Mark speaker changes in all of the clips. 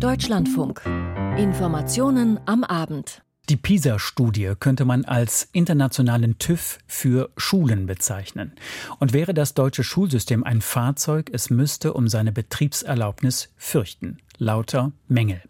Speaker 1: Deutschlandfunk. Informationen am Abend.
Speaker 2: Die PISA-Studie könnte man als internationalen TÜV für Schulen bezeichnen. Und wäre das deutsche Schulsystem ein Fahrzeug, es müsste um seine Betriebserlaubnis fürchten. Lauter Mängel.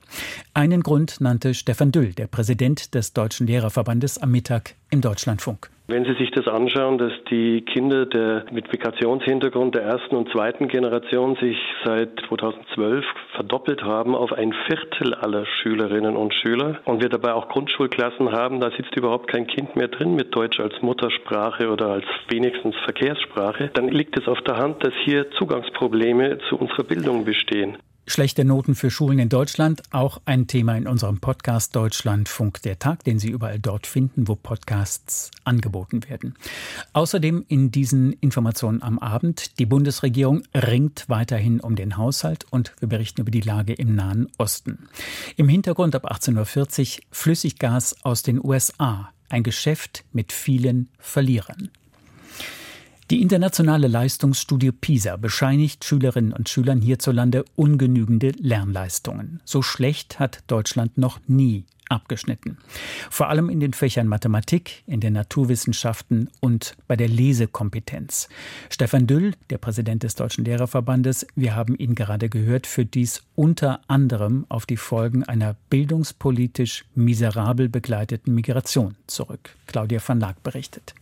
Speaker 2: Einen Grund nannte Stefan Düll, der Präsident des Deutschen Lehrerverbandes, am Mittag im Deutschlandfunk.
Speaker 3: Wenn Sie sich das anschauen, dass die Kinder der, mit Migrationshintergrund der ersten und zweiten Generation sich seit 2012 verdoppelt haben auf ein Viertel aller Schülerinnen und Schüler und wir dabei auch Grundschulklassen haben, da sitzt überhaupt kein Kind mehr drin mit Deutsch als Muttersprache oder als wenigstens Verkehrssprache, dann liegt es auf der Hand, dass hier Zugangsprobleme zu unserer Bildung bestehen.
Speaker 2: Schlechte Noten für Schulen in Deutschland, auch ein Thema in unserem Podcast Deutschlandfunk der Tag, den Sie überall dort finden, wo Podcasts angeboten werden. Außerdem in diesen Informationen am Abend, die Bundesregierung ringt weiterhin um den Haushalt und wir berichten über die Lage im Nahen Osten. Im Hintergrund ab 18.40 Uhr Flüssiggas aus den USA, ein Geschäft mit vielen Verlierern. Die internationale Leistungsstudie PISA bescheinigt Schülerinnen und Schülern hierzulande ungenügende Lernleistungen. So schlecht hat Deutschland noch nie abgeschnitten. Vor allem in den Fächern Mathematik, in den Naturwissenschaften und bei der Lesekompetenz. Stefan Düll, der Präsident des Deutschen Lehrerverbandes, wir haben ihn gerade gehört, führt dies unter anderem auf die Folgen einer bildungspolitisch miserabel begleiteten Migration zurück. Claudia van Laak berichtet.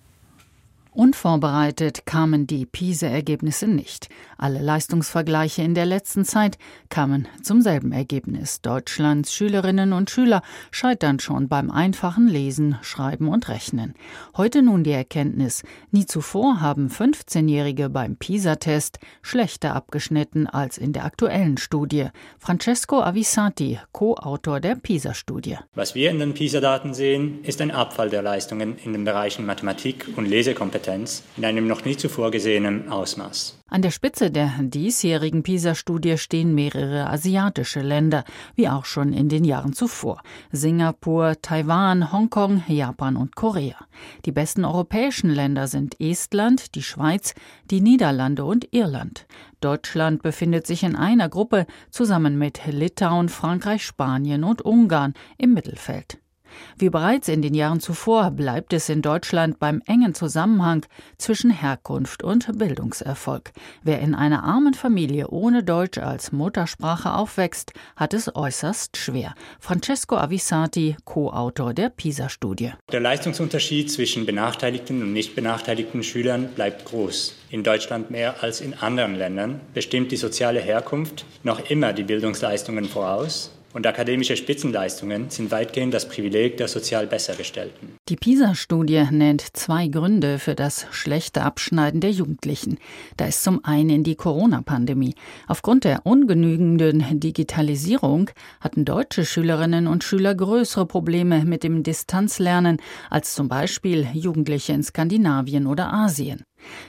Speaker 4: Unvorbereitet kamen die PISA-Ergebnisse nicht. Alle Leistungsvergleiche in der letzten Zeit kamen zum selben Ergebnis. Deutschlands Schülerinnen und Schüler scheitern schon beim einfachen Lesen, Schreiben und Rechnen. Heute nun die Erkenntnis, nie zuvor haben 15-Jährige beim PISA-Test schlechter abgeschnitten als in der aktuellen Studie. Francesco Avisati, Co-Autor der PISA-Studie.
Speaker 5: Was wir in den PISA-Daten sehen, ist ein Abfall der Leistungen in den Bereichen Mathematik und Lesekompetenz Kompetenz in einem noch nie zuvor gesehenen Ausmaß.
Speaker 4: An der Spitze der diesjährigen PISA-Studie stehen mehrere asiatische Länder, wie auch schon in den Jahren zuvor. Singapur, Taiwan, Hongkong, Japan und Korea. Die besten europäischen Länder sind Estland, die Schweiz, die Niederlande und Irland. Deutschland befindet sich in einer Gruppe zusammen mit Litauen, Frankreich, Spanien und Ungarn im Mittelfeld. Wie bereits in den Jahren zuvor bleibt es in Deutschland beim engen Zusammenhang zwischen Herkunft und Bildungserfolg. Wer in einer armen Familie ohne Deutsch als Muttersprache aufwächst, hat es äußerst schwer. Francesco Avisati, Co-Autor der PISA-Studie.
Speaker 5: Der Leistungsunterschied zwischen benachteiligten und nicht benachteiligten Schülern bleibt groß. In Deutschland mehr als in anderen Ländern bestimmt die soziale Herkunft noch immer die Bildungsleistungen voraus und akademische Spitzenleistungen sind weitgehend das Privileg der sozial Bessergestellten.
Speaker 4: Die PISA-Studie nennt zwei Gründe für das schlechte Abschneiden der Jugendlichen. Da ist zum einen die Corona-Pandemie. Aufgrund der ungenügenden Digitalisierung hatten deutsche Schülerinnen und Schüler größere Probleme mit dem Distanzlernen als zum Beispiel Jugendliche in Skandinavien oder Asien.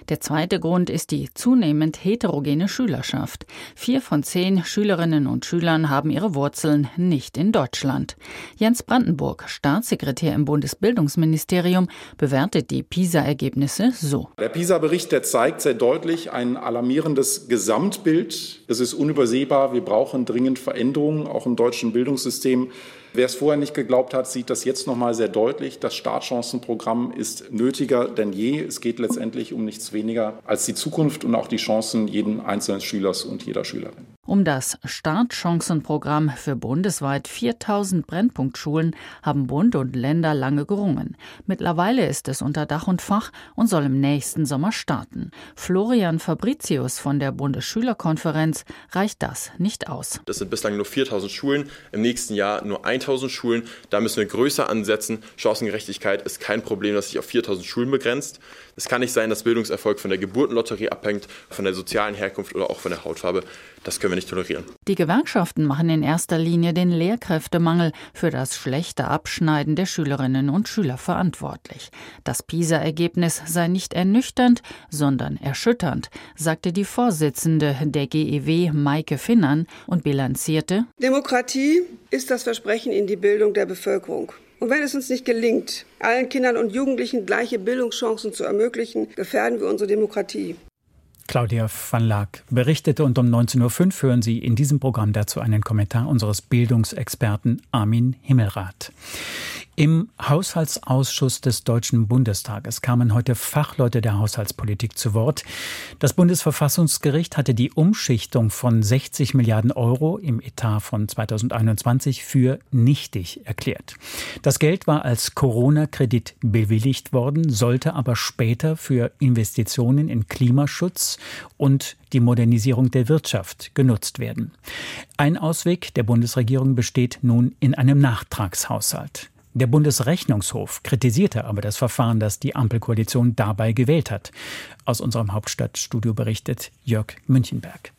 Speaker 4: Der zweite Grund ist die zunehmend heterogene Schülerschaft. Vier von zehn Schülerinnen und Schülern haben ihre Wurzeln nicht in Deutschland. Jens Brandenburg, Staatssekretär im Bundesbildungsministerium, bewertet die PISA-Ergebnisse so.
Speaker 6: Der PISA-Bericht, zeigt sehr deutlich ein alarmierendes Gesamtbild. Es ist unübersehbar. Wir brauchen dringend Veränderungen, auch im deutschen Bildungssystem. Wer es vorher nicht geglaubt hat, sieht das jetzt noch mal sehr deutlich. Das Startchancenprogramm ist nötiger denn je. Es geht letztendlich um nichts weniger als die Zukunft und auch die Chancen jeden einzelnen Schülers und jeder Schülerin.
Speaker 4: Um das Startchancenprogramm für bundesweit 4000 Brennpunktschulen haben Bund und Länder lange gerungen. Mittlerweile ist es unter Dach und Fach und soll im nächsten Sommer starten. Florian Fabricius von der Bundesschülerkonferenz reicht das nicht aus.
Speaker 7: Das sind bislang nur 4000 Schulen, im nächsten Jahr nur 1000 Schulen. Da müssen wir größer ansetzen. Chancengerechtigkeit ist kein Problem, das sich auf 4000 Schulen begrenzt. Es kann nicht sein, dass Bildungserfolg von der Geburtenlotterie abhängt, von der sozialen Herkunft oder auch von der Hautfarbe. Das können wir nicht tolerieren.
Speaker 4: Die Gewerkschaften machen in erster Linie den Lehrkräftemangel für das schlechte Abschneiden der Schülerinnen und Schüler verantwortlich. Das PISA-Ergebnis sei nicht ernüchternd, sondern erschütternd, sagte die Vorsitzende der GEW Maike Finnern und bilanzierte
Speaker 8: Demokratie ist das Versprechen in die Bildung der Bevölkerung. Und wenn es uns nicht gelingt, allen Kindern und Jugendlichen gleiche Bildungschancen zu ermöglichen, gefährden wir unsere Demokratie.
Speaker 2: Claudia van Laak berichtete und um 19.05 Uhr hören Sie in diesem Programm dazu einen Kommentar unseres Bildungsexperten Armin Himmelrath. Im Haushaltsausschuss des Deutschen Bundestages kamen heute Fachleute der Haushaltspolitik zu Wort. Das Bundesverfassungsgericht hatte die Umschichtung von 60 Milliarden Euro im Etat von 2021 für nichtig erklärt. Das Geld war als Corona-Kredit bewilligt worden, sollte aber später für Investitionen in Klimaschutz und die Modernisierung der Wirtschaft genutzt werden. Ein Ausweg der Bundesregierung besteht nun in einem Nachtragshaushalt. Der Bundesrechnungshof kritisierte aber das Verfahren, das die Ampelkoalition dabei gewählt hat. Aus unserem Hauptstadtstudio berichtet Jörg Münchenberg.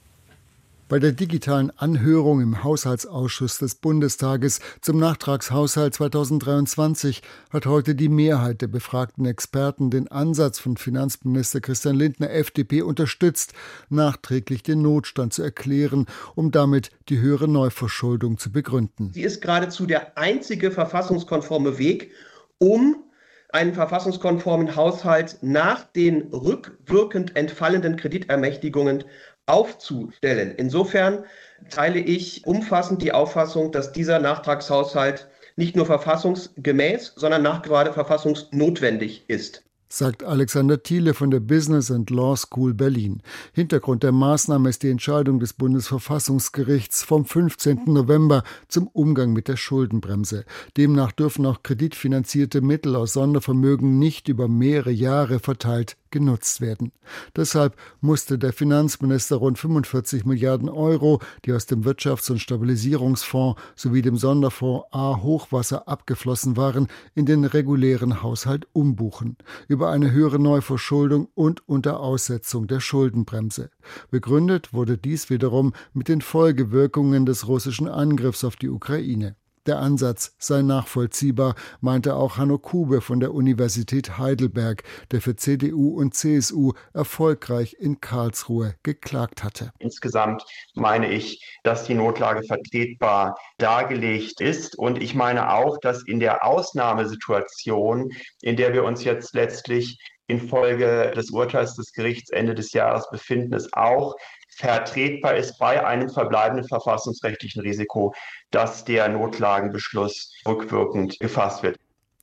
Speaker 9: Bei der digitalen Anhörung im Haushaltsausschuss des Bundestages zum Nachtragshaushalt 2023 hat heute die Mehrheit der befragten Experten den Ansatz von Finanzminister Christian Lindner FDP unterstützt, nachträglich den Notstand zu erklären, um damit die höhere Neuverschuldung zu begründen.
Speaker 10: Sie ist geradezu der einzige verfassungskonforme Weg, um einen verfassungskonformen Haushalt nach den rückwirkend entfallenden Kreditermächtigungen aufzustellen. Insofern teile ich umfassend die Auffassung, dass dieser Nachtragshaushalt nicht nur verfassungsgemäß, sondern nachgerade verfassungsnotwendig ist
Speaker 9: sagt Alexander Thiele von der Business and Law School Berlin. Hintergrund der Maßnahme ist die Entscheidung des Bundesverfassungsgerichts vom 15. November zum Umgang mit der Schuldenbremse. Demnach dürfen auch kreditfinanzierte Mittel aus Sondervermögen nicht über mehrere Jahre verteilt genutzt werden. Deshalb musste der Finanzminister rund 45 Milliarden Euro, die aus dem Wirtschafts- und Stabilisierungsfonds sowie dem Sonderfonds A Hochwasser abgeflossen waren, in den regulären Haushalt umbuchen, über eine höhere Neuverschuldung und unter Aussetzung der Schuldenbremse. Begründet wurde dies wiederum mit den Folgewirkungen des russischen Angriffs auf die Ukraine. Der Ansatz sei nachvollziehbar, meinte auch Hanno Kube von der Universität Heidelberg, der für CDU und CSU erfolgreich in Karlsruhe geklagt hatte.
Speaker 11: Insgesamt meine ich, dass die Notlage vertretbar dargelegt ist. Und ich meine auch, dass in der Ausnahmesituation, in der wir uns jetzt letztlich infolge des Urteils des Gerichts Ende des Jahres befinden, es auch vertretbar ist bei einem verbleibenden verfassungsrechtlichen Risiko, dass der Notlagenbeschluss rückwirkend gefasst wird.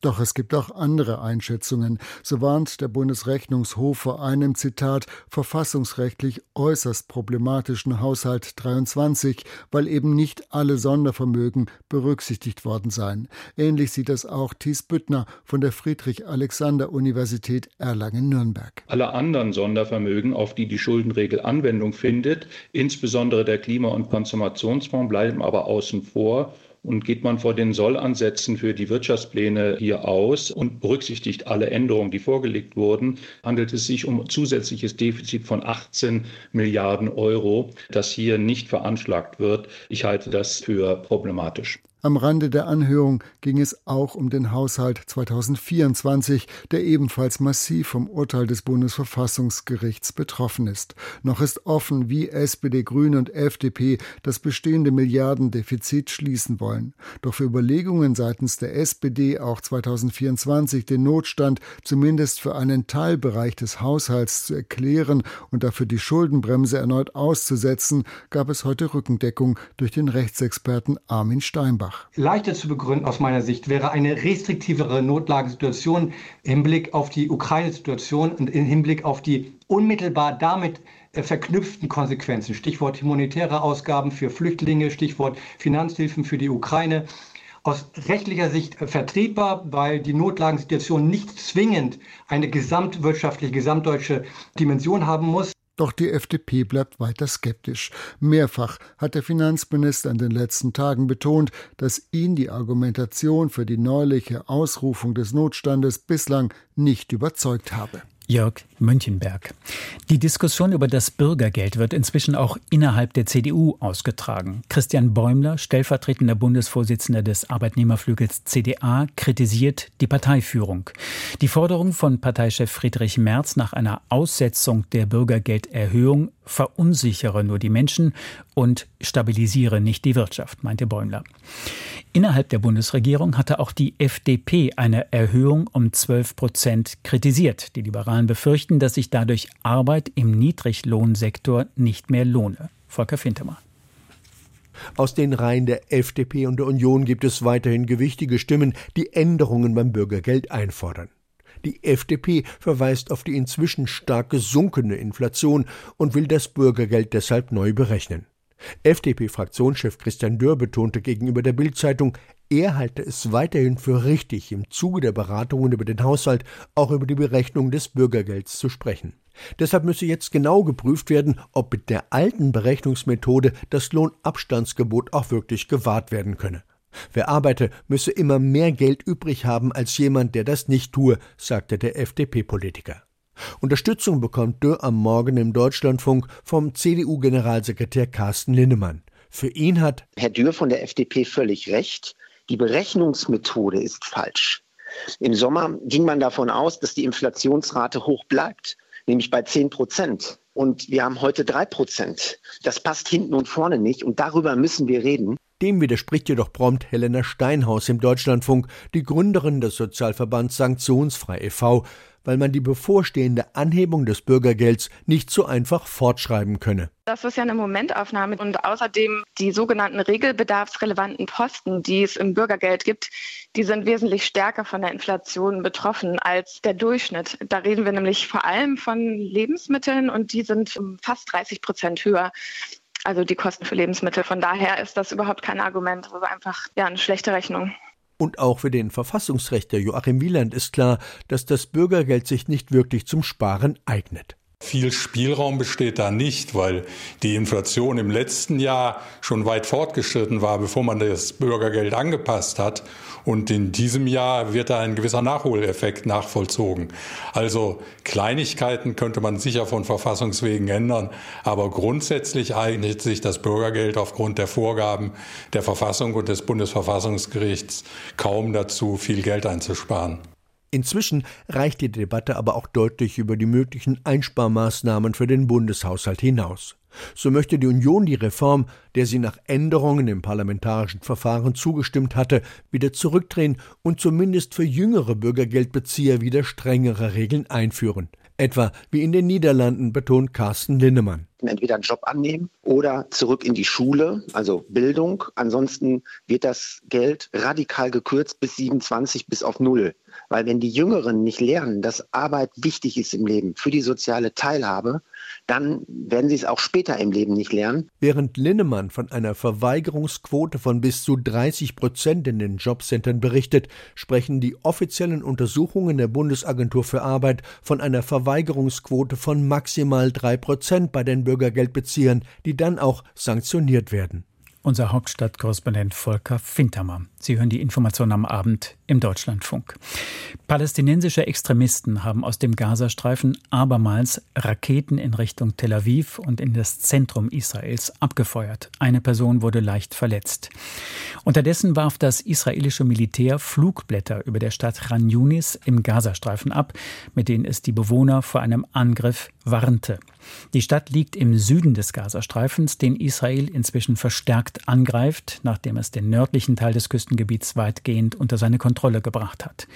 Speaker 9: Doch es gibt auch andere Einschätzungen. So warnt der Bundesrechnungshof vor einem Zitat verfassungsrechtlich äußerst problematischen Haushalt 23, weil eben nicht alle Sondervermögen berücksichtigt worden seien. Ähnlich sieht das auch Thies Büttner von der Friedrich-Alexander-Universität Erlangen-Nürnberg.
Speaker 12: Alle anderen Sondervermögen, auf die die Schuldenregel Anwendung findet, insbesondere der Klima- und Konsumationsfonds, bleiben aber außen vor und geht man vor den Sollansätzen für die Wirtschaftspläne hier aus und berücksichtigt alle Änderungen, die vorgelegt wurden, handelt es sich um zusätzliches Defizit von 18 Milliarden Euro, das hier nicht veranschlagt wird. Ich halte das für problematisch.
Speaker 9: Am Rande der Anhörung ging es auch um den Haushalt 2024, der ebenfalls massiv vom Urteil des Bundesverfassungsgerichts betroffen ist. Noch ist offen, wie SPD, Grüne und FDP das bestehende Milliardendefizit schließen wollen. Doch für Überlegungen seitens der SPD, auch 2024 den Notstand zumindest für einen Teilbereich des Haushalts zu erklären und dafür die Schuldenbremse erneut auszusetzen, gab es heute Rückendeckung durch den Rechtsexperten Armin Steinbach.
Speaker 13: Bach. Leichter zu begründen aus meiner Sicht wäre eine restriktivere Notlagensituation im Hinblick auf die Ukraine-Situation und im Hinblick auf die unmittelbar damit äh, verknüpften Konsequenzen. Stichwort humanitäre Ausgaben für Flüchtlinge, Stichwort Finanzhilfen für die Ukraine aus rechtlicher Sicht vertretbar, weil die Notlagensituation nicht zwingend eine gesamtwirtschaftliche, gesamtdeutsche Dimension haben muss.
Speaker 9: Doch die FDP bleibt weiter skeptisch. Mehrfach hat der Finanzminister in den letzten Tagen betont, dass ihn die Argumentation für die neuliche Ausrufung des Notstandes bislang nicht überzeugt habe.
Speaker 2: Jörg Münchenberg. Die Diskussion über das Bürgergeld wird inzwischen auch innerhalb der CDU ausgetragen. Christian Bäumler, stellvertretender Bundesvorsitzender des Arbeitnehmerflügels CDA, kritisiert die Parteiführung. Die Forderung von Parteichef Friedrich Merz nach einer Aussetzung der Bürgergelderhöhung verunsichere nur die Menschen und stabilisiere nicht die Wirtschaft, meinte Bäumler. Innerhalb der Bundesregierung hatte auch die FDP eine Erhöhung um 12 Prozent kritisiert. Die Liberalen befürchten, dass sich dadurch Arbeit im Niedriglohnsektor nicht mehr lohne. Volker Fintermann.
Speaker 14: Aus den Reihen der FDP und der Union gibt es weiterhin gewichtige Stimmen, die Änderungen beim Bürgergeld einfordern. Die FDP verweist auf die inzwischen stark gesunkene Inflation und will das Bürgergeld deshalb neu berechnen. FDP-Fraktionschef Christian Dörr betonte gegenüber der Bild-Zeitung, er halte es weiterhin für richtig, im Zuge der Beratungen über den Haushalt auch über die Berechnung des Bürgergelds zu sprechen. Deshalb müsse jetzt genau geprüft werden, ob mit der alten Berechnungsmethode das Lohnabstandsgebot auch wirklich gewahrt werden könne. Wer arbeite, müsse immer mehr Geld übrig haben als jemand, der das nicht tue, sagte der FDP-Politiker. Unterstützung bekommt Dürr am Morgen im Deutschlandfunk vom CDU-Generalsekretär Carsten Linnemann. Für ihn hat
Speaker 15: Herr Dürr von der FDP völlig recht. Die Berechnungsmethode ist falsch. Im Sommer ging man davon aus, dass die Inflationsrate hoch bleibt, nämlich bei 10 Prozent. Und wir haben heute 3 Prozent. Das passt hinten und vorne nicht und darüber müssen wir reden.
Speaker 14: Dem widerspricht jedoch prompt Helena Steinhaus im Deutschlandfunk, die Gründerin des Sozialverbands Sanktionsfrei e.V., weil man die bevorstehende Anhebung des Bürgergelds nicht so einfach fortschreiben könne.
Speaker 16: Das ist ja eine Momentaufnahme und außerdem die sogenannten regelbedarfsrelevanten Posten, die es im Bürgergeld gibt, die sind wesentlich stärker von der Inflation betroffen als der Durchschnitt. Da reden wir nämlich vor allem von Lebensmitteln und die sind fast 30 Prozent höher also die Kosten für Lebensmittel. Von daher ist das überhaupt kein Argument. Das ist einfach ja, eine schlechte Rechnung.
Speaker 14: Und auch für den Verfassungsrechter Joachim Wieland ist klar, dass das Bürgergeld sich nicht wirklich zum Sparen eignet.
Speaker 17: Viel Spielraum besteht da nicht, weil die Inflation im letzten Jahr schon weit fortgeschritten war, bevor man das Bürgergeld angepasst hat. Und in diesem Jahr wird da ein gewisser Nachholeffekt nachvollzogen. Also Kleinigkeiten könnte man sicher von Verfassungswegen ändern, aber grundsätzlich eignet sich das Bürgergeld aufgrund der Vorgaben der Verfassung und des Bundesverfassungsgerichts kaum dazu, viel Geld einzusparen.
Speaker 14: Inzwischen reicht die Debatte aber auch deutlich über die möglichen Einsparmaßnahmen für den Bundeshaushalt hinaus. So möchte die Union die Reform, der sie nach Änderungen im parlamentarischen Verfahren zugestimmt hatte, wieder zurückdrehen und zumindest für jüngere Bürgergeldbezieher wieder strengere Regeln einführen. Etwa wie in den Niederlanden, betont Carsten Linnemann.
Speaker 15: Entweder einen Job annehmen oder zurück in die Schule, also Bildung. Ansonsten wird das Geld radikal gekürzt bis 27 bis auf Null. Weil wenn die Jüngeren nicht lernen, dass Arbeit wichtig ist im Leben für die soziale Teilhabe, dann werden sie es auch später im Leben nicht lernen.
Speaker 14: Während Linnemann von einer Verweigerungsquote von bis zu 30 Prozent in den Jobcentern berichtet, sprechen die offiziellen Untersuchungen der Bundesagentur für Arbeit von einer Verweigerungsquote von maximal drei Prozent bei den Bürgergeldbeziehern, die dann auch sanktioniert werden.
Speaker 2: Unser Hauptstadtkorrespondent Volker Fintermer. Sie hören die Information am Abend im Deutschlandfunk. Palästinensische Extremisten haben aus dem Gazastreifen abermals Raketen in Richtung Tel Aviv und in das Zentrum Israels abgefeuert. Eine Person wurde leicht verletzt. Unterdessen warf das israelische Militär Flugblätter über der Stadt Khan Yunis im Gazastreifen ab, mit denen es die Bewohner vor einem Angriff warnte. Die Stadt liegt im Süden des Gazastreifens, den Israel inzwischen verstärkt angreift, nachdem es den nördlichen Teil des Küstengebiets weitgehend unter seine Kontrolle gebracht hat.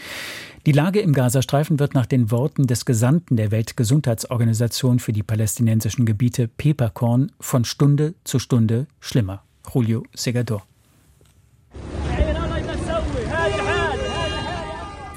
Speaker 2: Die Lage im Gazastreifen wird nach den Worten des Gesandten der Weltgesundheitsorganisation für die palästinensischen Gebiete Peperkorn von Stunde zu Stunde schlimmer. Julio Segador.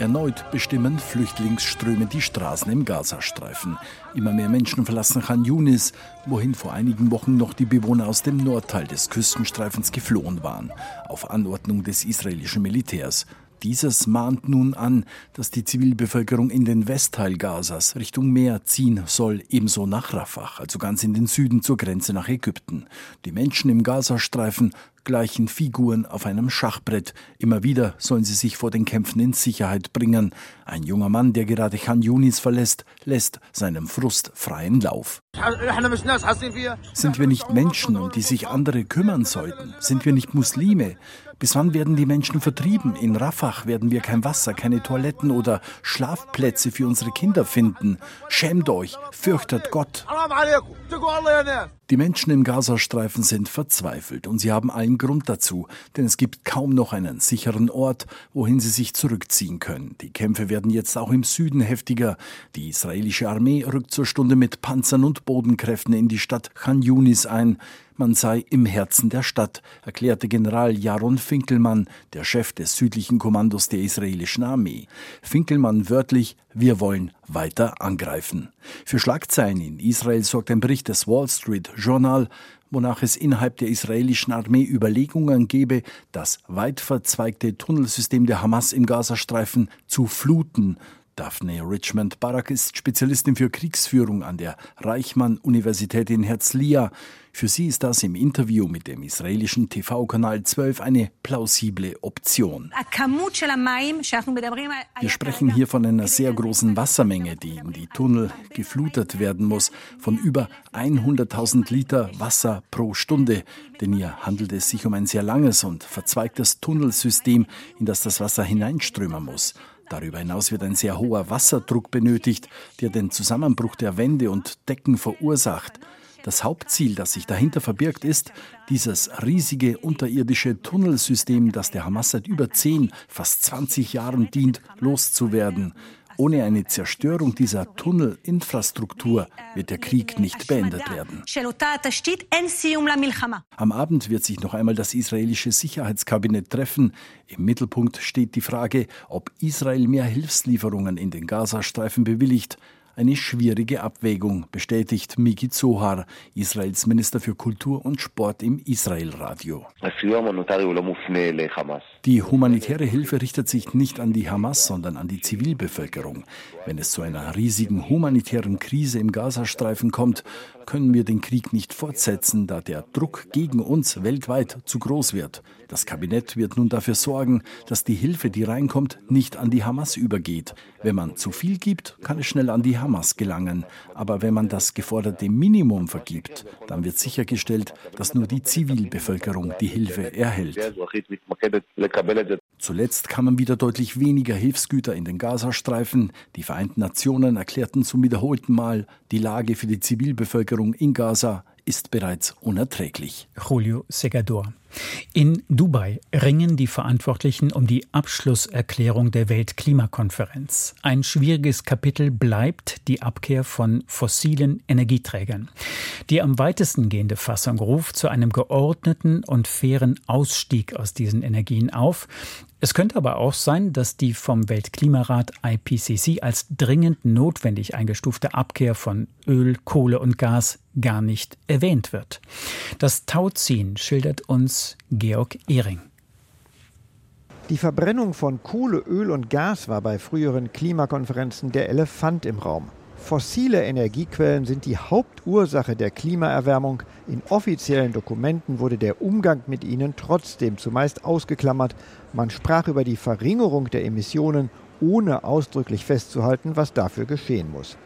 Speaker 18: Erneut bestimmen Flüchtlingsströme die Straßen im Gazastreifen. Immer mehr Menschen verlassen Khan Yunis, wohin vor einigen Wochen noch die Bewohner aus dem Nordteil des Küstenstreifens geflohen waren, auf Anordnung des israelischen Militärs. Dieses mahnt nun an, dass die Zivilbevölkerung in den Westteil Gazas Richtung Meer ziehen soll, ebenso nach Rafah, also ganz in den Süden zur Grenze nach Ägypten. Die Menschen im Gazastreifen gleichen Figuren auf einem Schachbrett. Immer wieder sollen sie sich vor den Kämpfen in Sicherheit bringen. Ein junger Mann, der gerade Khan Yunis verlässt, lässt seinem Frust freien Lauf. Sind wir nicht Menschen, um die sich andere kümmern sollten? Sind wir nicht Muslime? Bis wann werden die Menschen vertrieben? In Rafah werden wir kein Wasser, keine Toiletten oder Schlafplätze für unsere Kinder finden. Schämt euch, fürchtet Gott. Die Menschen im Gazastreifen sind verzweifelt und sie haben allen Grund dazu, denn es gibt kaum noch einen sicheren Ort, wohin sie sich zurückziehen können. Die Kämpfe werden jetzt auch im Süden heftiger. Die israelische Armee rückt zur Stunde mit Panzern und Bodenkräften in die Stadt Khan Yunis ein. Man sei im Herzen der Stadt, erklärte General Jaron Finkelmann, der Chef des südlichen Kommandos der israelischen Armee. Finkelmann wörtlich, wir wollen weiter angreifen. Für Schlagzeilen in Israel sorgt ein Bericht des Wall Street Journal, wonach es innerhalb der israelischen Armee Überlegungen gebe, das weit verzweigte Tunnelsystem der Hamas im Gazastreifen zu fluten Daphne Richmond Barak ist Spezialistin für Kriegsführung an der Reichmann-Universität in Herzliya. Für sie ist das im Interview mit dem israelischen TV-Kanal 12 eine plausible Option. Wir sprechen hier von einer sehr großen Wassermenge, die in die Tunnel geflutet werden muss, von über 100.000 Liter Wasser pro Stunde. Denn hier handelt es sich um ein sehr langes und verzweigtes Tunnelsystem, in das das Wasser hineinströmen muss. Darüber hinaus wird ein sehr hoher Wasserdruck benötigt, der den Zusammenbruch der Wände und Decken verursacht. Das Hauptziel, das sich dahinter verbirgt, ist, dieses riesige unterirdische Tunnelsystem, das der Hamas seit über 10, fast 20 Jahren dient, loszuwerden. Ohne eine Zerstörung dieser Tunnelinfrastruktur wird der Krieg nicht beendet werden. Am Abend wird sich noch einmal das israelische Sicherheitskabinett treffen. Im Mittelpunkt steht die Frage, ob Israel mehr Hilfslieferungen in den Gazastreifen bewilligt eine schwierige Abwägung, bestätigt Miki Zohar, Israels Minister für Kultur und Sport im Israel-Radio. Die humanitäre Hilfe richtet sich nicht an die Hamas, sondern an die Zivilbevölkerung. Wenn es zu einer riesigen humanitären Krise im Gazastreifen kommt, können wir den Krieg nicht fortsetzen, da der Druck gegen uns weltweit zu groß wird. Das Kabinett wird nun dafür sorgen, dass die Hilfe, die reinkommt, nicht an die Hamas übergeht. Wenn man zu viel gibt, kann es schnell an die Hamas gelangen. Aber wenn man das geforderte Minimum vergibt, dann wird sichergestellt, dass nur die Zivilbevölkerung die Hilfe erhält. Zuletzt kamen wieder deutlich weniger Hilfsgüter in den Gazastreifen. Die Vereinten Nationen erklärten zum wiederholten Mal, die Lage für die Zivilbevölkerung in Gaza ist bereits unerträglich.
Speaker 2: Julio Segador. In Dubai ringen die Verantwortlichen um die Abschlusserklärung der Weltklimakonferenz. Ein schwieriges Kapitel bleibt die Abkehr von fossilen Energieträgern. Die am weitesten gehende Fassung ruft zu einem geordneten und fairen Ausstieg aus diesen Energien auf. Es könnte aber auch sein, dass die vom Weltklimarat IPCC als dringend notwendig eingestufte Abkehr von Öl, Kohle und Gas gar nicht erwähnt wird. Das Tauziehen schildert uns Georg Ehring.
Speaker 19: Die Verbrennung von Kohle, Öl und Gas war bei früheren Klimakonferenzen der Elefant im Raum. Fossile Energiequellen sind die Hauptursache der Klimaerwärmung. In offiziellen Dokumenten wurde der Umgang mit ihnen trotzdem zumeist ausgeklammert. Man sprach über die Verringerung der Emissionen, ohne ausdrücklich festzuhalten, was dafür geschehen muss.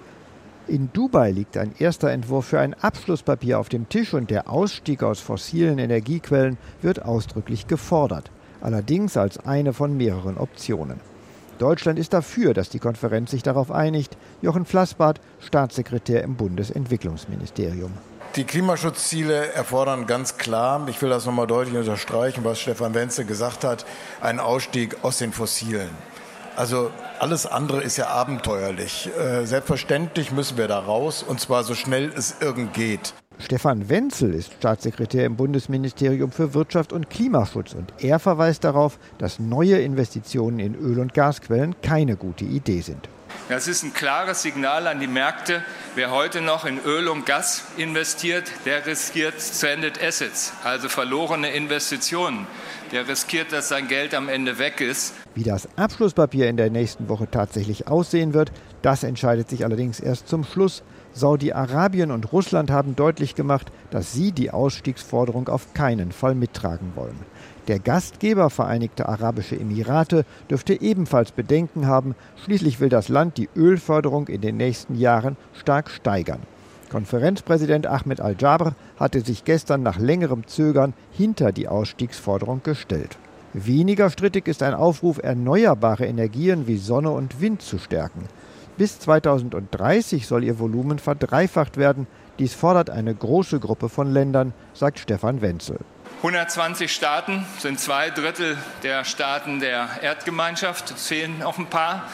Speaker 19: In Dubai liegt ein erster Entwurf für ein Abschlusspapier auf dem Tisch und der Ausstieg aus fossilen Energiequellen wird ausdrücklich gefordert, allerdings als eine von mehreren Optionen. Deutschland ist dafür, dass die Konferenz sich darauf einigt. Jochen Flassbart, Staatssekretär im Bundesentwicklungsministerium.
Speaker 20: Die Klimaschutzziele erfordern ganz klar, ich will das nochmal deutlich unterstreichen, was Stefan Wenzel gesagt hat, einen Ausstieg aus den Fossilen. Also alles andere ist ja abenteuerlich. Äh, selbstverständlich müssen wir da raus und zwar so schnell es irgend geht.
Speaker 19: Stefan Wenzel ist Staatssekretär im Bundesministerium für Wirtschaft und Klimaschutz und er verweist darauf, dass neue Investitionen in Öl- und Gasquellen keine gute Idee sind.
Speaker 21: Das ist ein klares Signal an die Märkte. Wer heute noch in Öl und Gas investiert, der riskiert Stranded Assets, also verlorene Investitionen. Der riskiert, dass sein Geld am Ende weg ist.
Speaker 19: Wie das Abschlusspapier in der nächsten Woche tatsächlich aussehen wird, das entscheidet sich allerdings erst zum Schluss. Saudi-Arabien und Russland haben deutlich gemacht, dass sie die Ausstiegsforderung auf keinen Fall mittragen wollen. Der Gastgeber Vereinigte Arabische Emirate dürfte ebenfalls Bedenken haben. Schließlich will das Land die Ölförderung in den nächsten Jahren stark steigern. Konferenzpräsident Ahmed Al-Jabr hatte sich gestern nach längerem Zögern hinter die Ausstiegsforderung gestellt. Weniger strittig ist ein Aufruf, erneuerbare Energien wie Sonne und Wind zu stärken. Bis 2030 soll ihr Volumen verdreifacht werden. Dies fordert eine große Gruppe von Ländern, sagt Stefan Wenzel.
Speaker 21: 120 Staaten sind zwei Drittel der Staaten der Erdgemeinschaft. Es fehlen noch ein paar.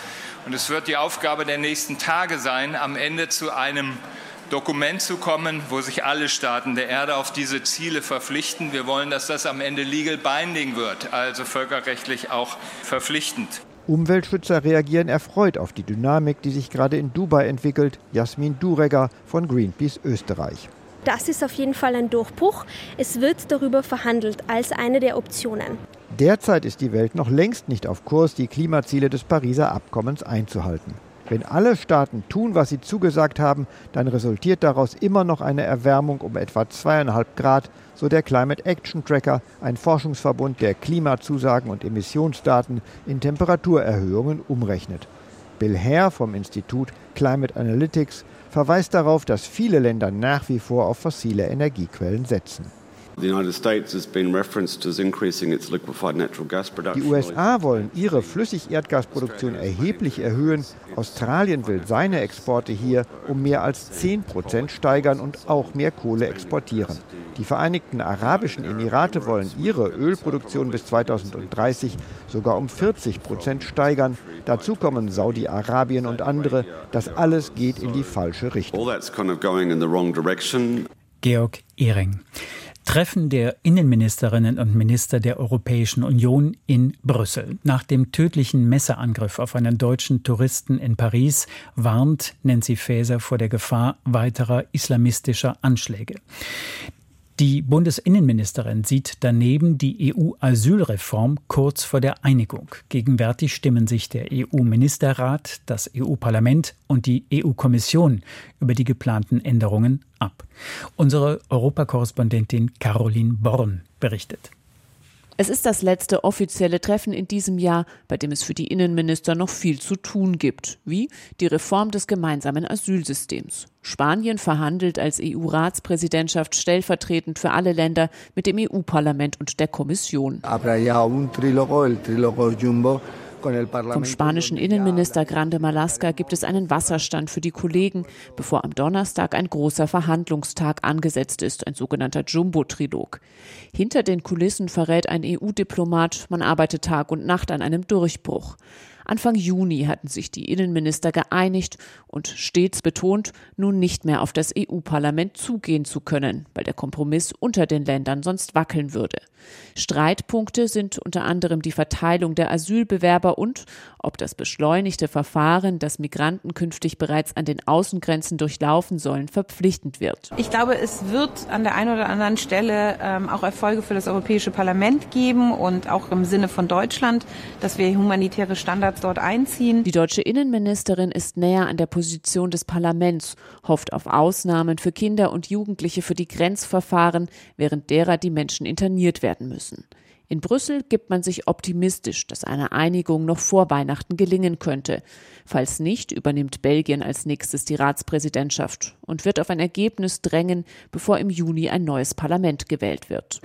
Speaker 21: Und es wird die Aufgabe der nächsten Tage sein, am Ende zu einem Dokument zu kommen, wo sich alle Staaten der Erde auf diese Ziele verpflichten. Wir wollen, dass das am Ende legal binding wird, also völkerrechtlich auch verpflichtend.
Speaker 19: Umweltschützer reagieren erfreut auf die Dynamik, die sich gerade in Dubai entwickelt. Jasmin Duregger von Greenpeace Österreich.
Speaker 22: Das ist auf jeden Fall ein Durchbruch. Es wird darüber verhandelt als eine der Optionen.
Speaker 19: Derzeit ist die Welt noch längst nicht auf Kurs, die Klimaziele des Pariser Abkommens einzuhalten. Wenn alle Staaten tun, was sie zugesagt haben, dann resultiert daraus immer noch eine Erwärmung um etwa zweieinhalb Grad, so der Climate Action Tracker, ein Forschungsverbund, der Klimazusagen und Emissionsdaten in Temperaturerhöhungen umrechnet. Bill Hare vom Institut Climate Analytics verweist darauf, dass viele Länder nach wie vor auf fossile Energiequellen setzen. Die USA wollen ihre Flüssigerdgasproduktion erheblich erhöhen. Australien will seine Exporte hier um mehr als 10 Prozent steigern und auch mehr Kohle exportieren. Die Vereinigten Arabischen Emirate wollen ihre Ölproduktion bis 2030 sogar um 40 Prozent steigern. Dazu kommen Saudi-Arabien und andere. Das alles geht in die falsche Richtung.
Speaker 2: Georg Ehring. Treffen der Innenministerinnen und Minister der Europäischen Union in Brüssel. Nach dem tödlichen Messerangriff auf einen deutschen Touristen in Paris warnt Nancy Faeser vor der Gefahr weiterer islamistischer Anschläge. Die Bundesinnenministerin sieht daneben die EU-Asylreform kurz vor der Einigung. Gegenwärtig stimmen sich der EU-Ministerrat, das EU-Parlament und die EU-Kommission über die geplanten Änderungen ab. Unsere Europakorrespondentin Caroline Born berichtet.
Speaker 23: Es ist das letzte offizielle Treffen in diesem Jahr, bei dem es für die Innenminister noch viel zu tun gibt, wie die Reform des gemeinsamen Asylsystems. Spanien verhandelt als EU-Ratspräsidentschaft stellvertretend für alle Länder mit dem EU-Parlament und der Kommission. Aber ja un trilogo, el trilogo jumbo vom spanischen Innenminister Grande Malasca gibt es einen Wasserstand für die Kollegen, bevor am Donnerstag ein großer Verhandlungstag angesetzt ist, ein sogenannter Jumbo-Trilog. Hinter den Kulissen verrät ein EU-Diplomat, man arbeitet Tag und Nacht an einem Durchbruch. Anfang Juni hatten sich die Innenminister geeinigt und stets betont, nun nicht mehr auf das EU-Parlament zugehen zu können, weil der Kompromiss unter den Ländern sonst wackeln würde. Streitpunkte sind unter anderem die Verteilung der Asylbewerber und ob das beschleunigte Verfahren, das Migranten künftig bereits an den Außengrenzen durchlaufen sollen, verpflichtend wird.
Speaker 24: Ich glaube, es wird an der einen oder anderen Stelle ähm, auch Erfolge für das Europäische Parlament geben und auch im Sinne von Deutschland, dass wir humanitäre Standards dort einziehen.
Speaker 23: Die deutsche Innenministerin ist näher an der Position des Parlaments, hofft auf Ausnahmen für Kinder und Jugendliche für die Grenzverfahren, während derer die Menschen interniert werden müssen. In Brüssel gibt man sich optimistisch, dass eine Einigung noch vor Weihnachten gelingen könnte. Falls nicht, übernimmt Belgien als nächstes die Ratspräsidentschaft und wird auf ein Ergebnis drängen, bevor im Juni ein neues Parlament gewählt wird.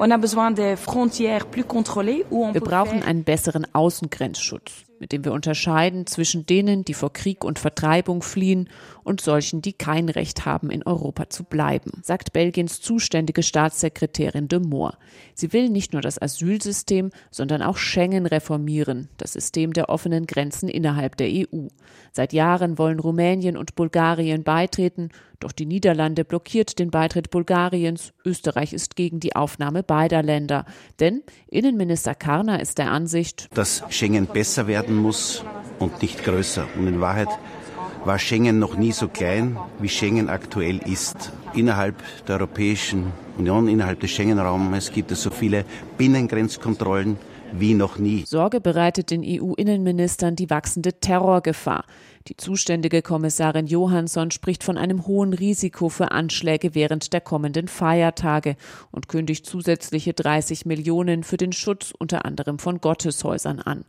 Speaker 23: Wir brauchen einen besseren Außengrenzschutz mit dem wir unterscheiden zwischen denen, die vor Krieg und Vertreibung fliehen und solchen, die kein Recht haben, in Europa zu bleiben, sagt Belgiens zuständige Staatssekretärin de Moor. Sie will nicht nur das Asylsystem, sondern auch Schengen reformieren, das System der offenen Grenzen innerhalb der EU. Seit Jahren wollen Rumänien und Bulgarien beitreten, doch die Niederlande blockiert den Beitritt Bulgariens. Österreich ist gegen die Aufnahme beider Länder. Denn Innenminister Karner ist der Ansicht,
Speaker 25: dass Schengen besser werden muss und nicht größer. Und in Wahrheit war Schengen noch nie so klein, wie Schengen aktuell ist. Innerhalb der Europäischen Union, innerhalb des Schengen-Raums gibt es so viele Binnengrenzkontrollen wie noch nie.
Speaker 23: Sorge bereitet den EU-Innenministern die wachsende Terrorgefahr. Die zuständige Kommissarin Johansson spricht von einem hohen Risiko für Anschläge während der kommenden Feiertage und kündigt zusätzliche 30 Millionen für den Schutz unter anderem von Gotteshäusern an.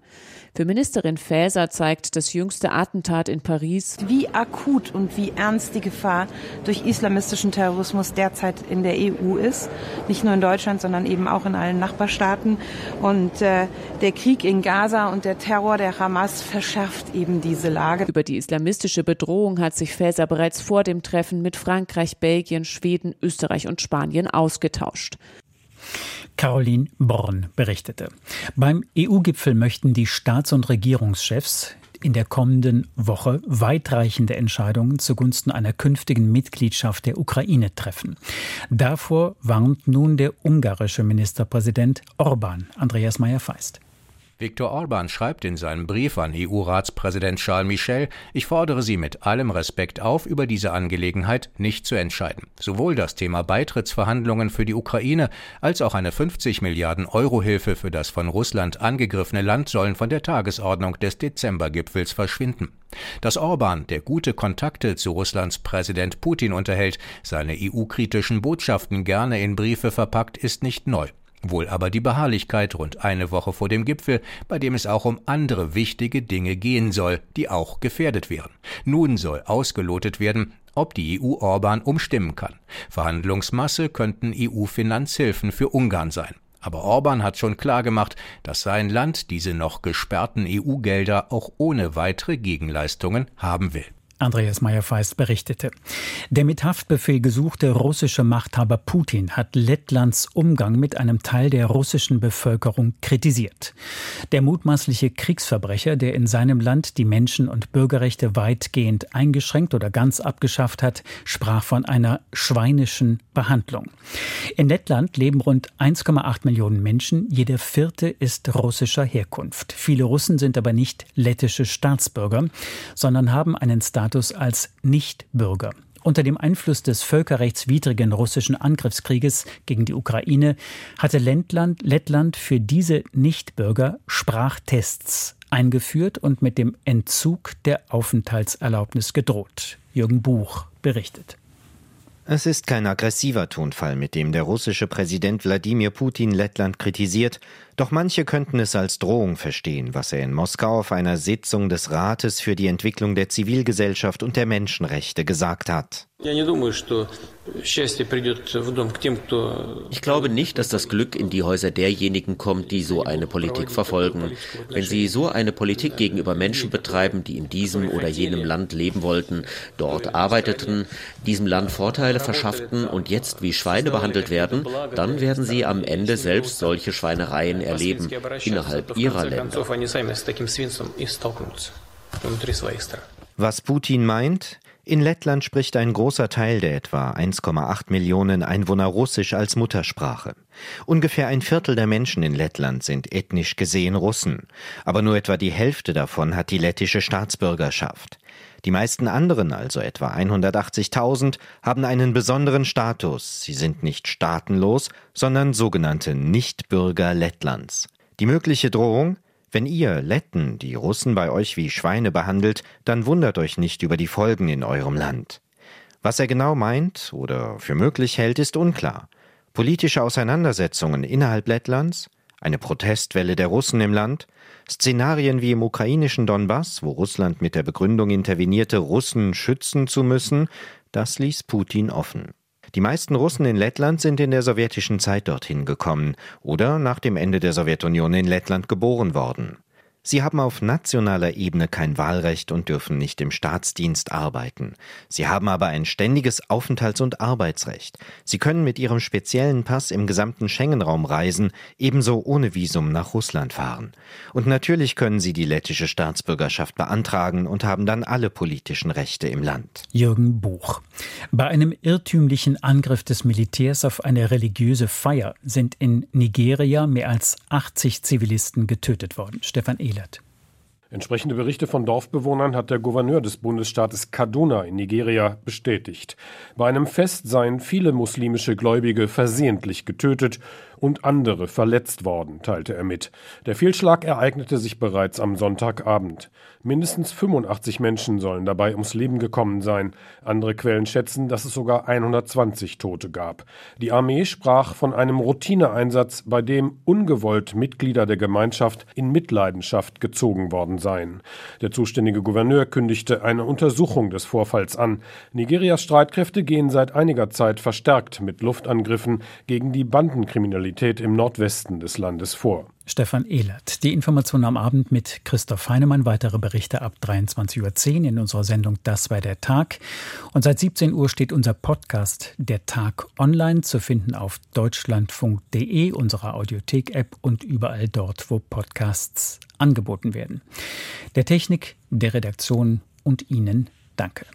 Speaker 23: Für Ministerin Faeser zeigt das jüngste Attentat in Paris,
Speaker 24: wie akut und wie ernst die Gefahr durch islamistischen Terrorismus derzeit in der EU ist. Nicht nur in Deutschland, sondern eben auch in allen Nachbarstaaten. Und äh, der Krieg in Gaza und der Terror der Hamas verschärft eben diese Lage.
Speaker 23: Über die islamistische Bedrohung hat sich Faeser bereits vor dem Treffen mit Frankreich, Belgien, Schweden, Österreich und Spanien ausgetauscht.
Speaker 2: Caroline Born berichtete. Beim EU-Gipfel möchten die Staats- und Regierungschefs in der kommenden Woche weitreichende Entscheidungen zugunsten einer künftigen Mitgliedschaft der Ukraine treffen. Davor warnt nun der ungarische Ministerpräsident Orban, Andreas Meyer-Feist.
Speaker 26: Viktor Orban schreibt in seinem Brief an EU-Ratspräsident Charles Michel, ich fordere Sie mit allem Respekt auf, über diese Angelegenheit nicht zu entscheiden. Sowohl das Thema Beitrittsverhandlungen für die Ukraine als auch eine 50 Milliarden Euro Hilfe für das von Russland angegriffene Land sollen von der Tagesordnung des Dezembergipfels verschwinden. Dass Orban, der gute Kontakte zu Russlands Präsident Putin unterhält, seine EU-kritischen Botschaften gerne in Briefe verpackt, ist nicht neu. Wohl aber die Beharrlichkeit rund eine Woche vor dem Gipfel, bei dem es auch um andere wichtige Dinge gehen soll, die auch gefährdet wären. Nun soll ausgelotet werden, ob die EU Orban umstimmen kann. Verhandlungsmasse könnten EU-Finanzhilfen für Ungarn sein. Aber Orban hat schon klargemacht, dass sein Land diese noch gesperrten EU-Gelder auch ohne weitere Gegenleistungen haben will.
Speaker 2: Andreas Meyer-Feist berichtete. Der mit Haftbefehl gesuchte russische Machthaber Putin hat Lettlands Umgang mit einem Teil der russischen Bevölkerung kritisiert. Der mutmaßliche Kriegsverbrecher, der in seinem Land die Menschen- und Bürgerrechte weitgehend eingeschränkt oder ganz abgeschafft hat, sprach von einer schweinischen Behandlung. In Lettland leben rund 1,8 Millionen Menschen. Jeder vierte ist russischer Herkunft. Viele Russen sind aber nicht lettische Staatsbürger, sondern haben einen Status Status als Nichtbürger. Unter dem Einfluss des völkerrechtswidrigen russischen Angriffskrieges gegen die Ukraine hatte Lettland, Lettland für diese Nichtbürger Sprachtests eingeführt und mit dem Entzug der Aufenthaltserlaubnis gedroht. Jürgen Buch berichtet.
Speaker 27: Es ist kein aggressiver Tonfall, mit dem der russische Präsident Wladimir Putin Lettland kritisiert, doch manche könnten es als Drohung verstehen, was er in Moskau auf einer Sitzung des Rates für die Entwicklung der Zivilgesellschaft und der Menschenrechte gesagt hat.
Speaker 28: Ich glaube nicht, dass das Glück in die Häuser derjenigen kommt, die so eine Politik verfolgen. Wenn sie so eine Politik gegenüber Menschen betreiben, die in diesem oder jenem Land leben wollten, dort arbeiteten, diesem Land Vorteile verschafften und jetzt wie Schweine behandelt werden, dann werden sie am Ende selbst solche Schweinereien erleben innerhalb ihrer Länder.
Speaker 27: Was Putin meint? In Lettland spricht ein großer Teil der etwa 1,8 Millionen Einwohner Russisch als Muttersprache. Ungefähr ein Viertel der Menschen in Lettland sind ethnisch gesehen Russen, aber nur etwa die Hälfte davon hat die lettische Staatsbürgerschaft. Die meisten anderen, also etwa 180.000, haben einen besonderen Status. Sie sind nicht staatenlos, sondern sogenannte Nichtbürger Lettlands. Die mögliche Drohung? Wenn ihr Letten die Russen bei euch wie Schweine behandelt, dann wundert euch nicht über die Folgen in eurem Land. Was er genau meint oder für möglich hält, ist unklar. Politische Auseinandersetzungen innerhalb Lettlands, eine Protestwelle der Russen im Land, Szenarien wie im ukrainischen Donbass, wo Russland mit der Begründung intervenierte, Russen schützen zu müssen, das ließ Putin offen. Die meisten Russen in Lettland sind in der sowjetischen Zeit dorthin gekommen oder nach dem Ende der Sowjetunion in Lettland geboren worden. Sie haben auf nationaler Ebene kein Wahlrecht und dürfen nicht im Staatsdienst arbeiten. Sie haben aber ein ständiges Aufenthalts- und Arbeitsrecht. Sie können mit ihrem speziellen Pass im gesamten Schengen-Raum reisen, ebenso ohne Visum nach Russland fahren. Und natürlich können sie die lettische Staatsbürgerschaft beantragen und haben dann alle politischen Rechte im Land.
Speaker 2: Jürgen Buch. Bei einem irrtümlichen Angriff des Militärs auf eine religiöse Feier sind in Nigeria mehr als 80 Zivilisten getötet worden. Stefan Ehl Eilert.
Speaker 29: Entsprechende Berichte von Dorfbewohnern hat der Gouverneur des Bundesstaates Kaduna in Nigeria bestätigt. Bei einem Fest seien viele muslimische Gläubige versehentlich getötet und andere verletzt worden, teilte er mit. Der Fehlschlag ereignete sich bereits am Sonntagabend. Mindestens 85 Menschen sollen dabei ums Leben gekommen sein. Andere Quellen schätzen, dass es sogar 120 Tote gab. Die Armee sprach von einem Routineeinsatz, bei dem ungewollt Mitglieder der Gemeinschaft in Mitleidenschaft gezogen worden seien. Der zuständige Gouverneur kündigte eine Untersuchung des Vorfalls an. Nigerias Streitkräfte gehen seit einiger Zeit verstärkt mit Luftangriffen gegen die Bandenkriminalität im Nordwesten des Landes vor.
Speaker 2: Stefan Ehlert. Die Information am Abend mit Christoph Heinemann. Weitere Berichte ab 23.10 Uhr in unserer Sendung Das war der Tag. Und seit 17 Uhr steht unser Podcast Der Tag online zu finden auf deutschlandfunk.de, unserer Audiothek-App und überall dort, wo Podcasts angeboten werden. Der Technik, der Redaktion und Ihnen danke.